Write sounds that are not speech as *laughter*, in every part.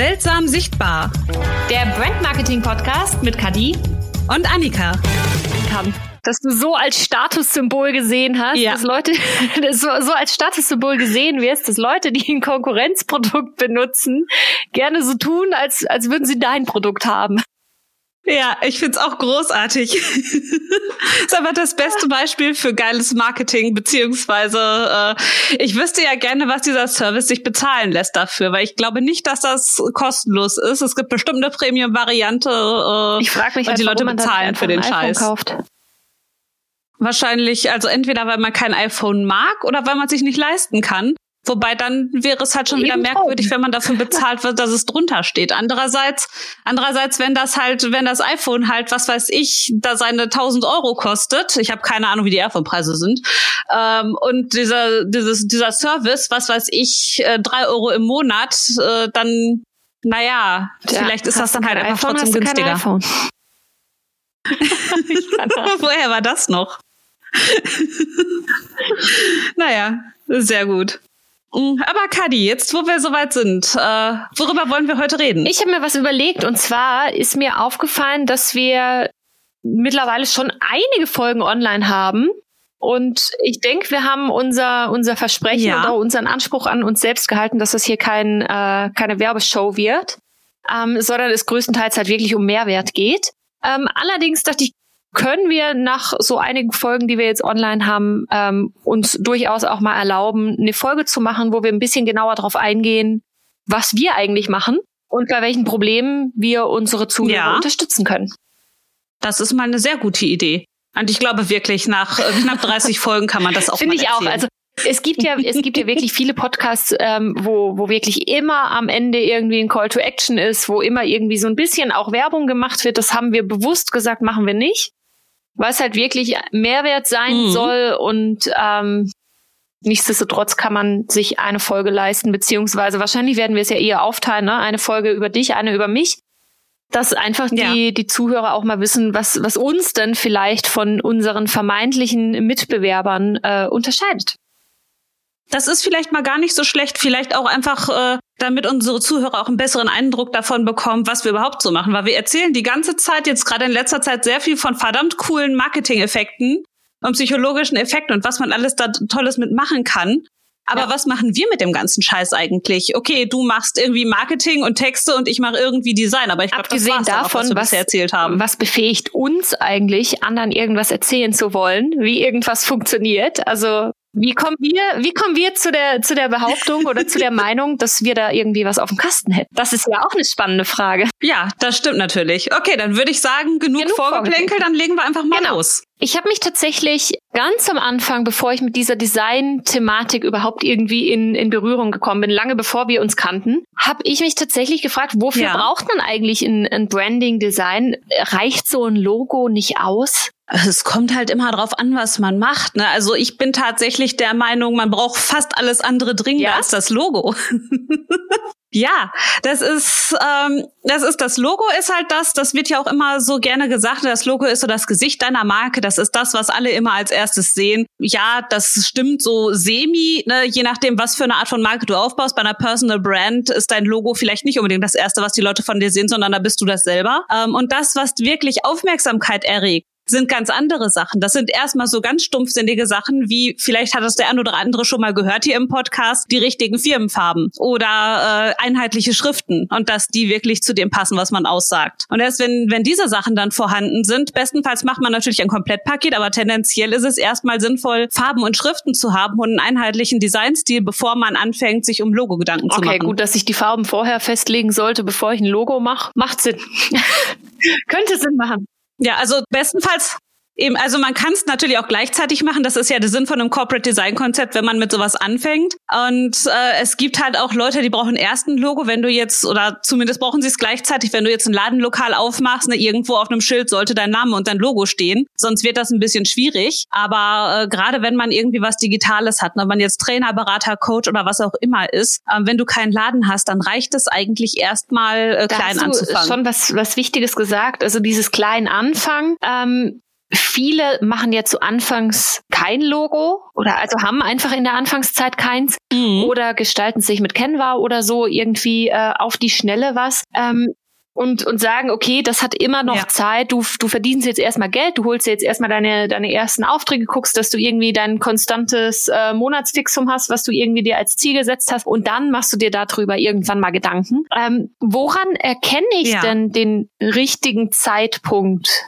Seltsam sichtbar. Der Brand Marketing Podcast mit Kadi und Annika. Kann. Dass du so als Statussymbol gesehen hast, ja. dass Leute *laughs* so, so als Statussymbol gesehen wirst, dass Leute, die ein Konkurrenzprodukt benutzen, gerne so tun, als, als würden sie dein Produkt haben. Ja, ich find's auch großartig. *laughs* ist aber das beste Beispiel für geiles Marketing, beziehungsweise äh, ich wüsste ja gerne, was dieser Service sich bezahlen lässt dafür, weil ich glaube nicht, dass das kostenlos ist. Es gibt bestimmt eine Premium-Variante äh, ich frag mich und halt, die Leute bezahlen für den Scheiß. Kauft. Wahrscheinlich, also entweder weil man kein iPhone mag oder weil man sich nicht leisten kann. Wobei dann wäre es halt schon wieder merkwürdig, wenn man dafür bezahlt wird, dass es drunter steht. Andererseits, andererseits, wenn das halt, wenn das iPhone halt, was weiß ich, da seine 1000 Euro kostet, ich habe keine Ahnung, wie die iPhone-Preise sind, ähm, und dieser, dieses, dieser Service, was weiß ich, äh, drei Euro im Monat, äh, dann, naja, ja, vielleicht ist das dann halt einfach iPhone, trotzdem günstiger. *laughs* Woher war das noch? *laughs* naja, sehr gut. Mm, aber Kadi, jetzt wo wir soweit sind, äh, worüber wollen wir heute reden? Ich habe mir was überlegt und zwar ist mir aufgefallen, dass wir mittlerweile schon einige Folgen online haben. Und ich denke, wir haben unser, unser Versprechen ja. oder unseren Anspruch an uns selbst gehalten, dass das hier kein, äh, keine Werbeshow wird, ähm, sondern es größtenteils halt wirklich um Mehrwert geht. Ähm, allerdings dachte ich, können wir nach so einigen Folgen, die wir jetzt online haben, ähm, uns durchaus auch mal erlauben, eine Folge zu machen, wo wir ein bisschen genauer darauf eingehen, was wir eigentlich machen und bei welchen Problemen wir unsere Zuhörer ja. unterstützen können. Das ist mal eine sehr gute Idee. Und ich glaube wirklich, nach äh, knapp 30 *laughs* Folgen kann man das auch Finde ich auch. Also es gibt ja, es gibt ja wirklich viele Podcasts, ähm, wo, wo wirklich immer am Ende irgendwie ein Call to Action ist, wo immer irgendwie so ein bisschen auch Werbung gemacht wird. Das haben wir bewusst gesagt, machen wir nicht was halt wirklich Mehrwert sein mhm. soll und ähm, nichtsdestotrotz kann man sich eine Folge leisten, beziehungsweise wahrscheinlich werden wir es ja eher aufteilen, ne? Eine Folge über dich, eine über mich. Dass einfach ja. die, die Zuhörer auch mal wissen, was, was uns denn vielleicht von unseren vermeintlichen Mitbewerbern äh, unterscheidet. Das ist vielleicht mal gar nicht so schlecht, vielleicht auch einfach, äh, damit unsere Zuhörer auch einen besseren Eindruck davon bekommen, was wir überhaupt so machen. Weil wir erzählen die ganze Zeit, jetzt gerade in letzter Zeit, sehr viel von verdammt coolen Marketing-Effekten und psychologischen Effekten und was man alles da Tolles mitmachen kann. Aber ja. was machen wir mit dem ganzen Scheiß eigentlich? Okay, du machst irgendwie Marketing und Texte und ich mache irgendwie Design, aber ich glaube, das war's davon, auch, was, was, erzählt haben. Was befähigt uns eigentlich, anderen irgendwas erzählen zu wollen, wie irgendwas funktioniert? Also wie kommen wir, wie kommen wir zu der, zu der Behauptung oder zu der *laughs* Meinung, dass wir da irgendwie was auf dem Kasten hätten? Das ist ja auch eine spannende Frage. Ja, das stimmt natürlich. Okay, dann würde ich sagen, genug, genug Vorgeplänkel, dann legen wir einfach mal genau. los. Ich habe mich tatsächlich ganz am Anfang, bevor ich mit dieser Design-Thematik überhaupt irgendwie in, in Berührung gekommen bin, lange bevor wir uns kannten, habe ich mich tatsächlich gefragt, wofür ja. braucht man eigentlich ein, ein Branding-Design? Reicht so ein Logo nicht aus? Es kommt halt immer drauf an, was man macht. Ne? Also ich bin tatsächlich der Meinung, man braucht fast alles andere dringender ja? als das Logo. *laughs* Ja, das ist ähm, das ist das Logo ist halt das. Das wird ja auch immer so gerne gesagt. Das Logo ist so das Gesicht deiner Marke. Das ist das, was alle immer als erstes sehen. Ja, das stimmt so semi. Ne? Je nachdem, was für eine Art von Marke du aufbaust. Bei einer Personal Brand ist dein Logo vielleicht nicht unbedingt das erste, was die Leute von dir sehen, sondern da bist du das selber. Ähm, und das, was wirklich Aufmerksamkeit erregt, sind ganz andere Sachen. Das sind erstmal so ganz stumpfsinnige Sachen, wie vielleicht hat das der ein oder andere schon mal gehört hier im Podcast, die richtigen Firmenfarben oder äh, einheitliche Schriften und dass die wirklich zu dem passen, was man aussagt. Und erst wenn, wenn diese Sachen dann vorhanden sind, bestenfalls macht man natürlich ein Komplettpaket, aber tendenziell ist es erstmal sinnvoll, Farben und Schriften zu haben und einen einheitlichen Designstil, bevor man anfängt, sich um Logo-Gedanken okay, zu machen. Okay, gut, dass ich die Farben vorher festlegen sollte, bevor ich ein Logo mache, macht Sinn. *laughs* Könnte Sinn machen. Ja, also bestenfalls Eben, also man kann es natürlich auch gleichzeitig machen. Das ist ja der Sinn von einem Corporate Design Konzept, wenn man mit sowas anfängt. Und äh, es gibt halt auch Leute, die brauchen erst ein Logo, wenn du jetzt oder zumindest brauchen sie es gleichzeitig, wenn du jetzt ein Ladenlokal aufmachst, ne, irgendwo auf einem Schild sollte dein Name und dein Logo stehen. Sonst wird das ein bisschen schwierig. Aber äh, gerade wenn man irgendwie was Digitales hat, ne, wenn man jetzt Trainer, Berater, Coach oder was auch immer ist, äh, wenn du keinen Laden hast, dann reicht es eigentlich erstmal äh, klein hast du anzufangen. Schon was was Wichtiges gesagt. Also dieses klein Anfangen. Ähm viele machen ja zu Anfangs kein Logo oder also haben einfach in der Anfangszeit keins mhm. oder gestalten sich mit Canva oder so irgendwie äh, auf die Schnelle was. Ähm, und, und sagen, okay, das hat immer noch ja. Zeit, du, du verdienst jetzt erstmal Geld, du holst jetzt erstmal deine, deine ersten Aufträge, guckst, dass du irgendwie dein konstantes äh, Monatsfixum hast, was du irgendwie dir als Ziel gesetzt hast und dann machst du dir darüber irgendwann mal Gedanken. Ähm, woran erkenne ich ja. denn den richtigen Zeitpunkt,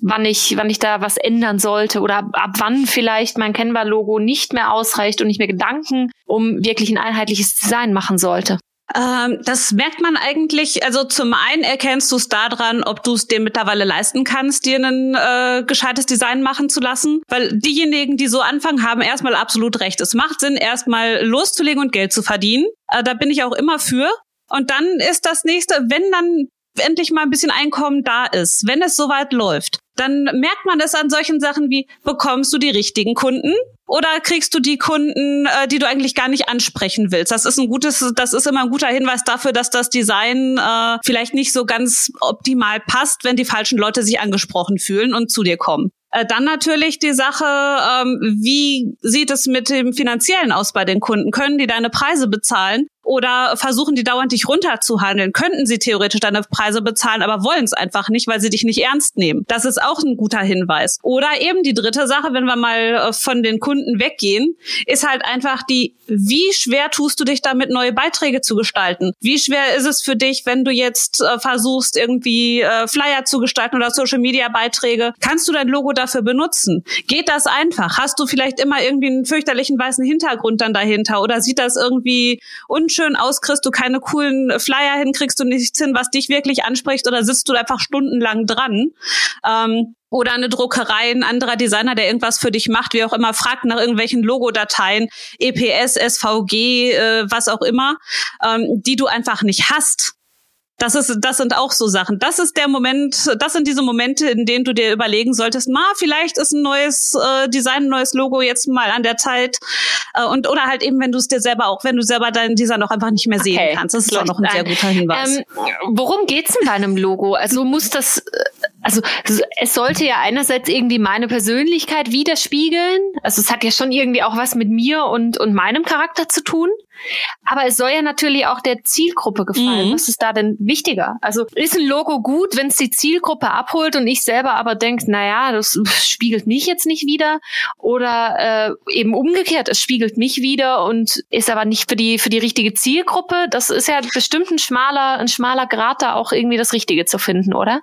wann ich, wann ich da was ändern sollte oder ab, wann vielleicht mein Canva-Logo nicht mehr ausreicht und ich mir Gedanken um wirklich ein einheitliches Design machen sollte? Ähm, das merkt man eigentlich, also zum einen erkennst du es daran, ob du es dir mittlerweile leisten kannst, dir ein äh, gescheites Design machen zu lassen. Weil diejenigen, die so anfangen, haben erstmal absolut recht. Es macht Sinn, erstmal loszulegen und Geld zu verdienen. Äh, da bin ich auch immer für. Und dann ist das nächste, wenn dann endlich mal ein bisschen Einkommen da ist, wenn es soweit läuft, dann merkt man es an solchen Sachen wie, bekommst du die richtigen Kunden? Oder kriegst du die Kunden, äh, die du eigentlich gar nicht ansprechen willst? Das ist ein gutes, das ist immer ein guter Hinweis dafür, dass das Design äh, vielleicht nicht so ganz optimal passt, wenn die falschen Leute sich angesprochen fühlen und zu dir kommen. Äh, dann natürlich die Sache, ähm, wie sieht es mit dem Finanziellen aus bei den Kunden? Können die deine Preise bezahlen? Oder versuchen die dauernd dich runterzuhandeln? Könnten sie theoretisch deine Preise bezahlen, aber wollen es einfach nicht, weil sie dich nicht ernst nehmen? Das ist auch ein guter Hinweis. Oder eben die dritte Sache, wenn wir mal äh, von den Kunden weggehen, ist halt einfach die, wie schwer tust du dich damit, neue Beiträge zu gestalten? Wie schwer ist es für dich, wenn du jetzt äh, versuchst, irgendwie äh, Flyer zu gestalten oder Social Media Beiträge? Kannst du dein Logo dafür benutzen? Geht das einfach? Hast du vielleicht immer irgendwie einen fürchterlichen weißen Hintergrund dann dahinter? Oder sieht das irgendwie unschön aus? Kriegst du keine coolen Flyer hin? Kriegst du nichts hin, was dich wirklich anspricht? Oder sitzt du einfach stundenlang dran? Ähm, oder eine Druckerei, ein anderer Designer, der irgendwas für dich macht, wie auch immer, fragt nach irgendwelchen Logodateien, EPS, SVG, äh, was auch immer, ähm, die du einfach nicht hast. Das ist, das sind auch so Sachen. Das ist der Moment, das sind diese Momente, in denen du dir überlegen solltest, ma, vielleicht ist ein neues äh, Design, ein neues Logo jetzt mal an der Zeit. Äh, und oder halt eben, wenn du es dir selber auch, wenn du selber deinen Design auch einfach nicht mehr sehen okay. kannst. Das ist auch noch ein sehr guter Hinweis. Ähm, worum geht's in deinem Logo? Also muss das, äh, also es sollte ja einerseits irgendwie meine Persönlichkeit widerspiegeln. Also es hat ja schon irgendwie auch was mit mir und, und meinem Charakter zu tun. Aber es soll ja natürlich auch der Zielgruppe gefallen. Mhm. Was ist da denn wichtiger? Also ist ein Logo gut, wenn es die Zielgruppe abholt und ich selber aber denke, naja, das spiegelt mich jetzt nicht wieder. Oder äh, eben umgekehrt, es spiegelt mich wieder und ist aber nicht für die, für die richtige Zielgruppe. Das ist ja bestimmt ein schmaler, ein schmaler Grad, da auch irgendwie das Richtige zu finden, oder?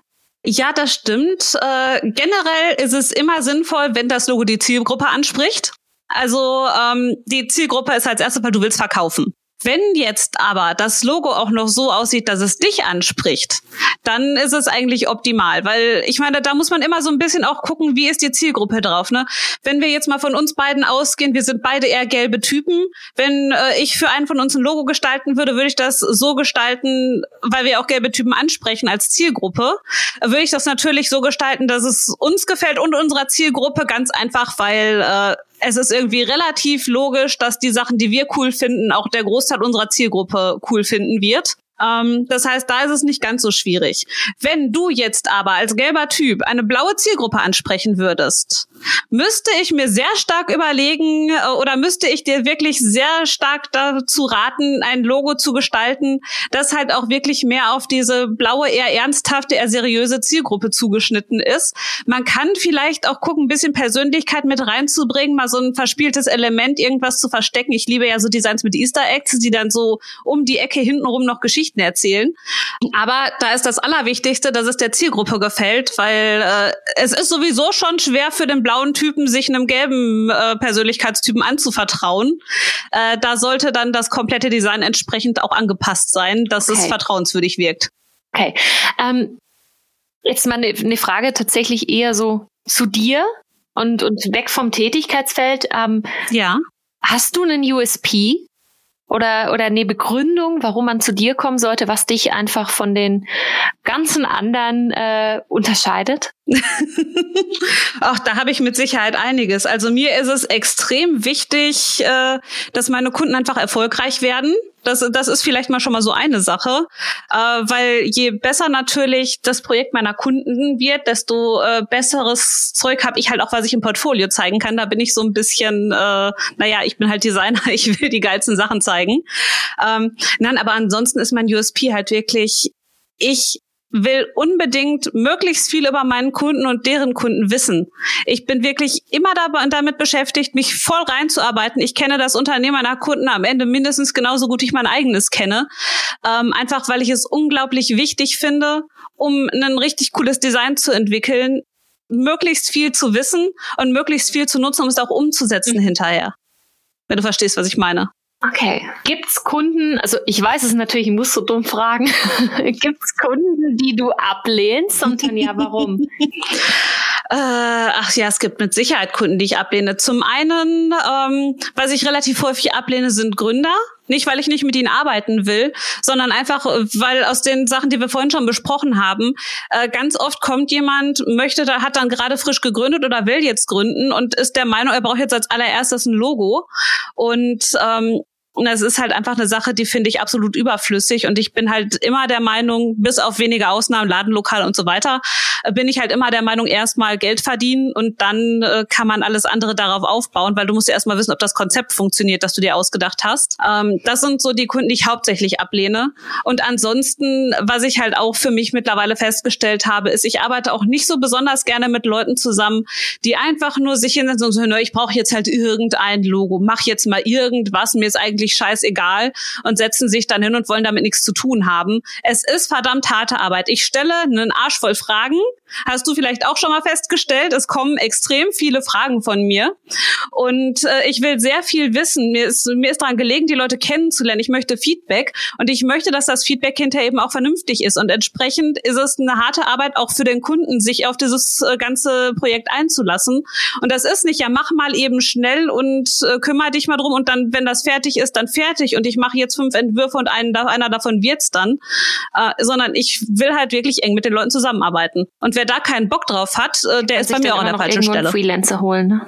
Ja, das stimmt. Äh, generell ist es immer sinnvoll, wenn das Logo die Zielgruppe anspricht. Also ähm, die Zielgruppe ist als erstes, weil du willst verkaufen. Wenn jetzt aber das Logo auch noch so aussieht, dass es dich anspricht, dann ist es eigentlich optimal, weil ich meine, da muss man immer so ein bisschen auch gucken, wie ist die Zielgruppe drauf. Ne? Wenn wir jetzt mal von uns beiden ausgehen, wir sind beide eher gelbe Typen. Wenn äh, ich für einen von uns ein Logo gestalten würde, würde ich das so gestalten, weil wir auch gelbe Typen ansprechen als Zielgruppe, würde ich das natürlich so gestalten, dass es uns gefällt und unserer Zielgruppe ganz einfach, weil äh, es ist irgendwie relativ logisch, dass die Sachen, die wir cool finden, auch der Großteil unserer Zielgruppe cool finden wird. Ähm, das heißt, da ist es nicht ganz so schwierig. Wenn du jetzt aber als gelber Typ eine blaue Zielgruppe ansprechen würdest, müsste ich mir sehr stark überlegen äh, oder müsste ich dir wirklich sehr stark dazu raten, ein Logo zu gestalten, das halt auch wirklich mehr auf diese blaue, eher ernsthafte, eher seriöse Zielgruppe zugeschnitten ist. Man kann vielleicht auch gucken, ein bisschen Persönlichkeit mit reinzubringen, mal so ein verspieltes Element, irgendwas zu verstecken. Ich liebe ja so Designs mit Easter Eggs, die dann so um die Ecke hintenrum noch Geschichten erzählen. Aber da ist das Allerwichtigste, dass es der Zielgruppe gefällt, weil äh, es ist sowieso schon schwer für den blauen Typen, sich einem gelben äh, Persönlichkeitstypen anzuvertrauen. Äh, da sollte dann das komplette Design entsprechend auch angepasst sein, dass okay. es vertrauenswürdig wirkt. Okay. Ähm, jetzt mal eine, eine Frage tatsächlich eher so zu dir und, und weg vom Tätigkeitsfeld. Ähm, ja. Hast du einen USP, oder, oder eine Begründung, warum man zu dir kommen sollte, was dich einfach von den ganzen anderen äh, unterscheidet? *laughs* Ach, da habe ich mit Sicherheit einiges. Also mir ist es extrem wichtig, äh, dass meine Kunden einfach erfolgreich werden. Das, das ist vielleicht mal schon mal so eine Sache, äh, weil je besser natürlich das Projekt meiner Kunden wird, desto äh, besseres Zeug habe ich halt auch, was ich im Portfolio zeigen kann. Da bin ich so ein bisschen, äh, naja, ich bin halt Designer, *laughs* ich will die geilsten Sachen zeigen. Ähm, nein, aber ansonsten ist mein USP halt wirklich, ich will unbedingt möglichst viel über meinen Kunden und deren Kunden wissen. Ich bin wirklich immer damit beschäftigt, mich voll reinzuarbeiten. Ich kenne das Unternehmen meiner Kunden am Ende mindestens genauso gut, wie ich mein eigenes kenne. Ähm, einfach weil ich es unglaublich wichtig finde, um ein richtig cooles Design zu entwickeln, möglichst viel zu wissen und möglichst viel zu nutzen, um es auch umzusetzen mhm. hinterher. Wenn du verstehst, was ich meine. Okay. Gibt's Kunden, also ich weiß es natürlich, ich muss so dumm fragen. *laughs* Gibt's Kunden, die du ablehnst? Und dann ja, warum? *laughs* Äh, ach ja, es gibt mit Sicherheit Kunden, die ich ablehne. Zum einen, ähm, was ich relativ häufig ablehne, sind Gründer. Nicht, weil ich nicht mit ihnen arbeiten will, sondern einfach, weil aus den Sachen, die wir vorhin schon besprochen haben, äh, ganz oft kommt jemand, möchte, da hat dann gerade frisch gegründet oder will jetzt gründen und ist der Meinung, er braucht jetzt als allererstes ein Logo. Und ähm, und das ist halt einfach eine Sache, die finde ich absolut überflüssig. Und ich bin halt immer der Meinung, bis auf wenige Ausnahmen, Ladenlokal und so weiter, äh, bin ich halt immer der Meinung, erstmal Geld verdienen und dann äh, kann man alles andere darauf aufbauen, weil du musst ja erstmal wissen, ob das Konzept funktioniert, das du dir ausgedacht hast. Ähm, das sind so die Kunden, die ich hauptsächlich ablehne. Und ansonsten, was ich halt auch für mich mittlerweile festgestellt habe, ist, ich arbeite auch nicht so besonders gerne mit Leuten zusammen, die einfach nur sich hinsetzen und so, ich brauche jetzt halt irgendein Logo, mach jetzt mal irgendwas, mir ist eigentlich eigentlich scheißegal und setzen sich dann hin und wollen damit nichts zu tun haben. Es ist verdammt harte Arbeit. Ich stelle einen Arsch voll Fragen. Hast du vielleicht auch schon mal festgestellt? Es kommen extrem viele Fragen von mir und äh, ich will sehr viel wissen. Mir ist, mir ist daran gelegen, die Leute kennenzulernen. Ich möchte Feedback und ich möchte, dass das Feedback hinterher eben auch vernünftig ist und entsprechend ist es eine harte Arbeit auch für den Kunden, sich auf dieses äh, ganze Projekt einzulassen. Und das ist nicht, ja, mach mal eben schnell und äh, kümmere dich mal drum und dann, wenn das fertig ist, dann fertig und ich mache jetzt fünf Entwürfe und einen, einer davon wird's dann, äh, sondern ich will halt wirklich eng mit den Leuten zusammenarbeiten. Und wer da keinen Bock drauf hat, äh, der ist bei mir auch an der falschen Stelle. Freelancer holen. Ne?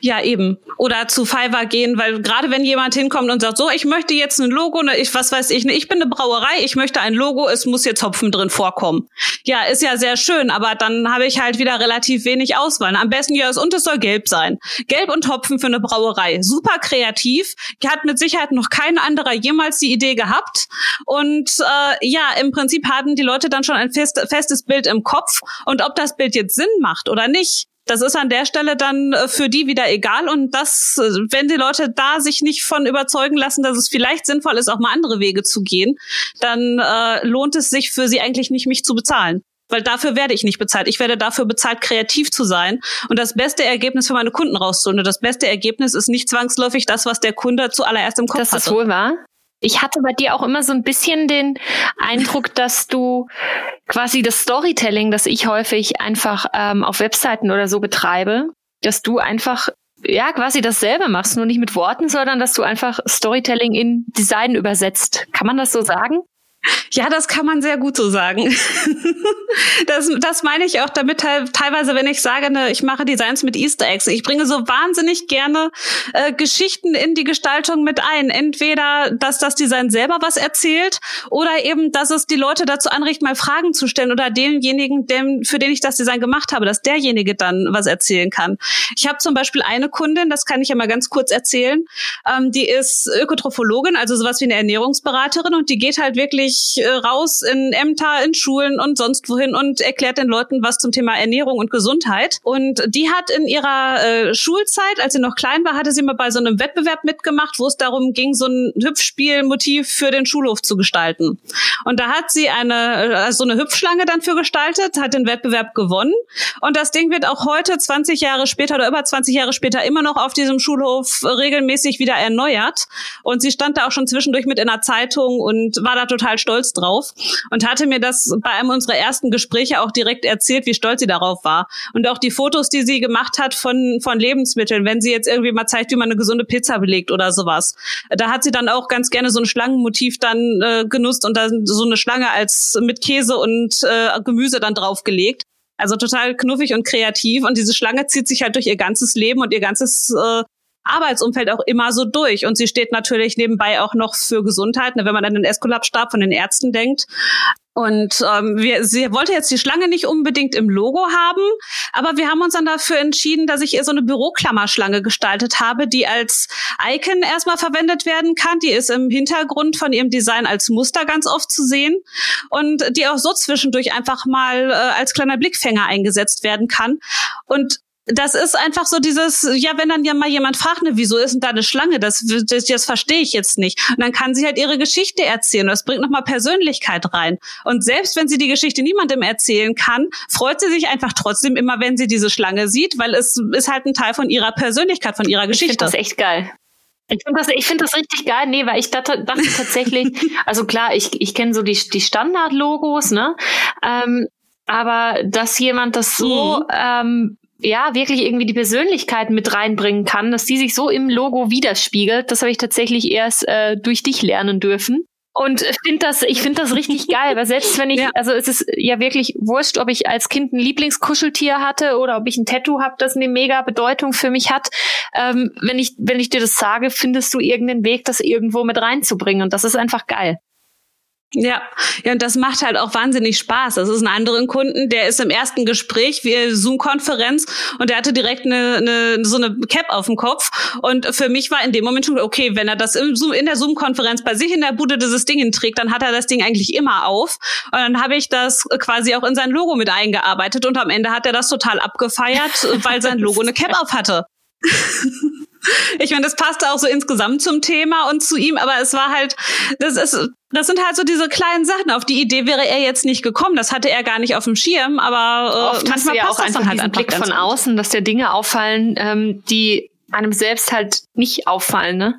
Ja, eben. Oder zu Fiverr gehen, weil gerade wenn jemand hinkommt und sagt, so, ich möchte jetzt ein Logo, ne, ich, was weiß ich, ne, ich bin eine Brauerei, ich möchte ein Logo, es muss jetzt Hopfen drin vorkommen. Ja, ist ja sehr schön, aber dann habe ich halt wieder relativ wenig Auswahl. Am besten ja, und es soll gelb sein. Gelb und Hopfen für eine Brauerei. Super kreativ. Hat mit Sicherheit noch kein anderer jemals die Idee gehabt. Und äh, ja, im Prinzip haben die Leute dann schon ein fest, festes Bild im Kopf. Und ob das Bild jetzt Sinn macht oder nicht, das ist an der Stelle dann äh, für die wieder egal und das, äh, wenn die Leute da sich nicht von überzeugen lassen, dass es vielleicht sinnvoll ist, auch mal andere Wege zu gehen, dann äh, lohnt es sich für sie eigentlich nicht, mich zu bezahlen. Weil dafür werde ich nicht bezahlt. Ich werde dafür bezahlt, kreativ zu sein und das beste Ergebnis für meine Kunden rauszuholen. Und das beste Ergebnis ist nicht zwangsläufig das, was der Kunde zuallererst im Kopf hat. Das ist wohl wahr. Ich hatte bei dir auch immer so ein bisschen den Eindruck, dass du quasi das Storytelling, das ich häufig einfach ähm, auf Webseiten oder so betreibe, dass du einfach ja quasi dasselbe machst, nur nicht mit Worten, sondern dass du einfach Storytelling in Design übersetzt. Kann man das so sagen? Ja, das kann man sehr gut so sagen. *laughs* das, das meine ich auch damit teilweise, wenn ich sage, ne, ich mache Designs mit Easter Eggs. Ich bringe so wahnsinnig gerne äh, Geschichten in die Gestaltung mit ein. Entweder, dass das Design selber was erzählt oder eben, dass es die Leute dazu anregt, mal Fragen zu stellen oder demjenigen, dem, für den ich das Design gemacht habe, dass derjenige dann was erzählen kann. Ich habe zum Beispiel eine Kundin, das kann ich ja mal ganz kurz erzählen, ähm, die ist Ökotrophologin, also sowas wie eine Ernährungsberaterin und die geht halt wirklich äh, raus in Ämter, in Schulen und sonst wohin und erklärt den Leuten was zum Thema Ernährung und Gesundheit. Und die hat in ihrer äh, Schulzeit, als sie noch klein war, hatte sie mal bei so einem Wettbewerb mitgemacht, wo es darum ging, so ein Hüpfspielmotiv für den Schulhof zu gestalten. Und da hat sie eine äh, so eine Hüpfschlange dann für gestaltet, hat den Wettbewerb gewonnen. Und das Ding wird auch heute, 20 Jahre später oder über 20 Jahre später, immer noch auf diesem Schulhof regelmäßig wieder erneuert. Und sie stand da auch schon zwischendurch mit in der Zeitung und war da total stolz drauf und hatte mir das bei einem unserer ersten Gespräche auch direkt erzählt, wie stolz sie darauf war. Und auch die Fotos, die sie gemacht hat von, von Lebensmitteln, wenn sie jetzt irgendwie mal zeigt, wie man eine gesunde Pizza belegt oder sowas. Da hat sie dann auch ganz gerne so ein Schlangenmotiv dann äh, genutzt und dann so eine Schlange als mit Käse und äh, Gemüse dann draufgelegt. Also total knuffig und kreativ. Und diese Schlange zieht sich halt durch ihr ganzes Leben und ihr ganzes äh, Arbeitsumfeld auch immer so durch. Und sie steht natürlich nebenbei auch noch für Gesundheit, ne, wenn man an den Esculap-Stab von den Ärzten denkt. Und ähm, wir, sie wollte jetzt die Schlange nicht unbedingt im Logo haben, aber wir haben uns dann dafür entschieden, dass ich ihr so eine Büroklammerschlange gestaltet habe, die als Icon erstmal verwendet werden kann. Die ist im Hintergrund von ihrem Design als Muster ganz oft zu sehen und die auch so zwischendurch einfach mal äh, als kleiner Blickfänger eingesetzt werden kann. Und das ist einfach so dieses, ja, wenn dann ja mal jemand fragt, ne, wieso ist denn da eine Schlange? Das, das, das verstehe ich jetzt nicht. Und dann kann sie halt ihre Geschichte erzählen. Und das bringt nochmal Persönlichkeit rein. Und selbst wenn sie die Geschichte niemandem erzählen kann, freut sie sich einfach trotzdem immer, wenn sie diese Schlange sieht, weil es ist halt ein Teil von ihrer Persönlichkeit, von ihrer Geschichte. Ich finde das echt geil. Ich finde das, ich find das richtig geil. Nee, weil ich dachte, dachte tatsächlich, *laughs* also klar, ich, ich kenne so die, die Standard-Logos, ne? Ähm, aber dass jemand das so mhm. ähm, ja, wirklich irgendwie die Persönlichkeit mit reinbringen kann, dass die sich so im Logo widerspiegelt. Das habe ich tatsächlich erst äh, durch dich lernen dürfen. Und finde das, ich finde das richtig *laughs* geil, weil selbst wenn ich, ja. also es ist ja wirklich wurscht, ob ich als Kind ein Lieblingskuscheltier hatte oder ob ich ein Tattoo habe, das eine mega Bedeutung für mich hat. Ähm, wenn ich, wenn ich dir das sage, findest du irgendeinen Weg, das irgendwo mit reinzubringen. Und das ist einfach geil. Ja, ja, und das macht halt auch wahnsinnig Spaß. Das ist ein anderen Kunden, der ist im ersten Gespräch wie Zoom-Konferenz und der hatte direkt eine, eine, so eine Cap auf dem Kopf. Und für mich war in dem Moment schon, okay, wenn er das im Zoom, in der Zoom-Konferenz bei sich in der Bude dieses Ding trägt, dann hat er das Ding eigentlich immer auf. Und dann habe ich das quasi auch in sein Logo mit eingearbeitet und am Ende hat er das total abgefeiert, weil sein Logo eine Cap auf hatte. *laughs* Ich meine, das passte auch so insgesamt zum Thema und zu ihm, aber es war halt, das ist, das sind halt so diese kleinen Sachen. Auf die Idee wäre er jetzt nicht gekommen. Das hatte er gar nicht auf dem Schirm, aber äh, Oft manchmal ja passt auch das dann halt einfach Blick von außen, dass dir Dinge auffallen, ähm, die einem selbst halt nicht auffallen, ne?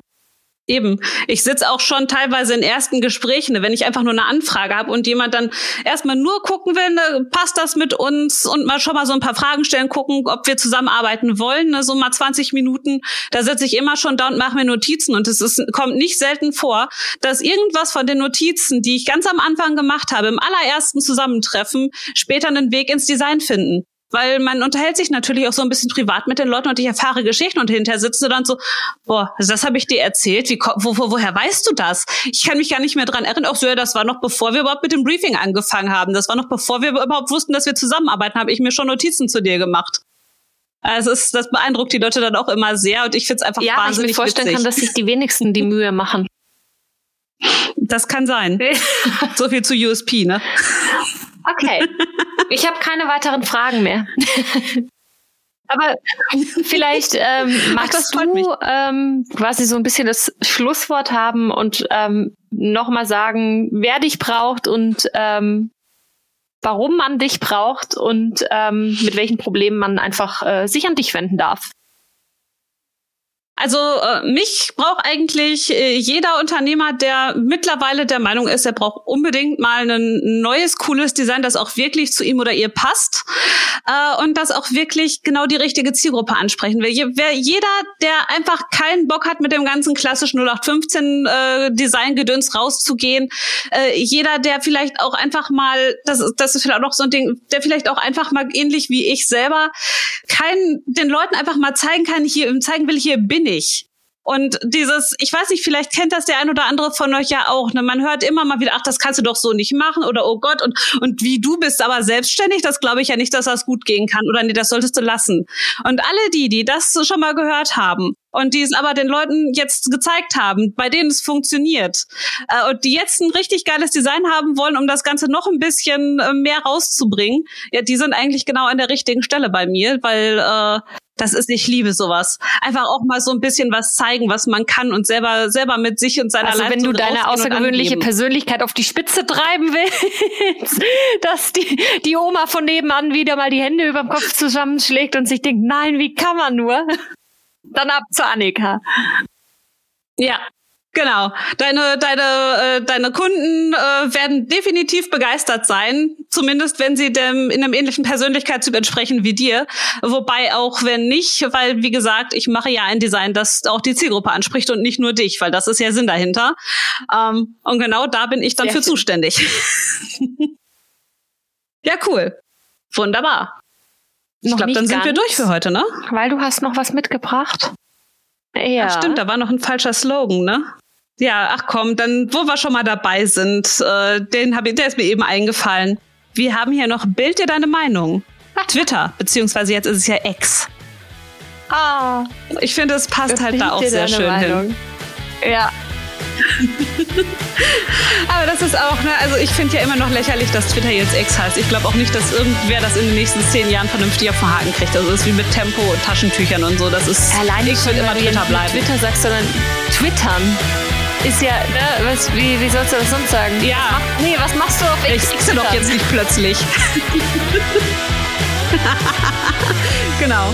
Eben. Ich sitze auch schon teilweise in ersten Gesprächen, wenn ich einfach nur eine Anfrage habe und jemand dann erstmal nur gucken will, ne, passt das mit uns und mal schon mal so ein paar Fragen stellen, gucken, ob wir zusammenarbeiten wollen, ne, so mal 20 Minuten. Da sitze ich immer schon da und mache mir Notizen und es ist, kommt nicht selten vor, dass irgendwas von den Notizen, die ich ganz am Anfang gemacht habe, im allerersten Zusammentreffen, später einen Weg ins Design finden weil man unterhält sich natürlich auch so ein bisschen privat mit den Leuten und ich erfahre Geschichten und hinterher sitzt du dann so, boah, das habe ich dir erzählt, wie, wo, wo, woher weißt du das? Ich kann mich gar nicht mehr dran erinnern, auch so, ja, das war noch bevor wir überhaupt mit dem Briefing angefangen haben, das war noch bevor wir überhaupt wussten, dass wir zusammenarbeiten, habe ich mir schon Notizen zu dir gemacht. Also es ist, das beeindruckt die Leute dann auch immer sehr und ich finde es einfach ja, wahnsinnig Ja, ich mir vorstellen witzig. kann, dass sich die wenigsten die Mühe machen. Das kann sein. *laughs* so viel zu USP, ne? Okay. *laughs* Ich habe keine weiteren Fragen mehr. *laughs* Aber vielleicht ähm, magst Ach, du ähm, quasi so ein bisschen das Schlusswort haben und ähm, nochmal sagen, wer dich braucht und ähm, warum man dich braucht und ähm, mit welchen Problemen man einfach äh, sich an dich wenden darf. Also äh, mich braucht eigentlich äh, jeder Unternehmer, der mittlerweile der Meinung ist, er braucht unbedingt mal ein neues, cooles Design, das auch wirklich zu ihm oder ihr passt äh, und das auch wirklich genau die richtige Zielgruppe ansprechen will. Wer, jeder, der einfach keinen Bock hat, mit dem ganzen klassischen 0815 äh, Design-Gedöns rauszugehen, äh, jeder, der vielleicht auch einfach mal, das, das ist vielleicht auch noch so ein Ding, der vielleicht auch einfach mal ähnlich wie ich selber, kein, den Leuten einfach mal zeigen kann, hier zeigen will, hier bin ich ich. Und dieses, ich weiß nicht, vielleicht kennt das der ein oder andere von euch ja auch. Ne? Man hört immer mal wieder, ach, das kannst du doch so nicht machen oder oh Gott und und wie du bist aber selbstständig, das glaube ich ja nicht, dass das gut gehen kann oder nee, das solltest du lassen. Und alle die, die das schon mal gehört haben und die es aber den Leuten jetzt gezeigt haben, bei denen es funktioniert äh, und die jetzt ein richtig geiles Design haben wollen, um das Ganze noch ein bisschen äh, mehr rauszubringen, ja, die sind eigentlich genau an der richtigen Stelle bei mir, weil äh, das ist, ich liebe sowas. Einfach auch mal so ein bisschen was zeigen, was man kann und selber, selber mit sich und seiner Also wenn du deine außergewöhnliche Persönlichkeit auf die Spitze treiben willst, *laughs* dass die, die Oma von nebenan wieder mal die Hände über dem Kopf zusammenschlägt und sich denkt, nein, wie kann man nur? *laughs* Dann ab zu Annika. Ja, Genau. Deine, deine, äh, deine Kunden äh, werden definitiv begeistert sein, zumindest wenn sie dem in einem ähnlichen Persönlichkeitstyp entsprechen wie dir. Wobei auch wenn nicht, weil wie gesagt, ich mache ja ein Design, das auch die Zielgruppe anspricht und nicht nur dich, weil das ist ja Sinn dahinter. Ähm, und genau da bin ich dann Sehr für schön. zuständig. *laughs* ja, cool. Wunderbar. Ich glaube, dann sind wir durch für heute, ne? Weil du hast noch was mitgebracht. Ja. Ach, stimmt, da war noch ein falscher Slogan, ne? Ja, ach komm, dann, wo wir schon mal dabei sind, äh, den hab ich, der ist mir eben eingefallen. Wir haben hier noch Bild dir deine Meinung. Twitter, beziehungsweise jetzt ist es ja X. Ah. Ich finde, es passt halt da auch sehr schön Meinung. hin. Ja. *laughs* Aber das ist auch, ne, also ich finde ja immer noch lächerlich, dass Twitter jetzt X heißt. Ich glaube auch nicht, dass irgendwer das in den nächsten zehn Jahren vernünftig auf den Haken kriegt. Also das ist wie mit Tempo und Taschentüchern und so. Das ist, Allein ich würde immer Twitter bleiben. Twitter sagst, sondern Twittern ist ja, ne, was, wie, wie sollst du das sonst sagen? Ja. Was mach, nee, was machst du auf X? Ich X doch jetzt nicht plötzlich. *laughs* genau.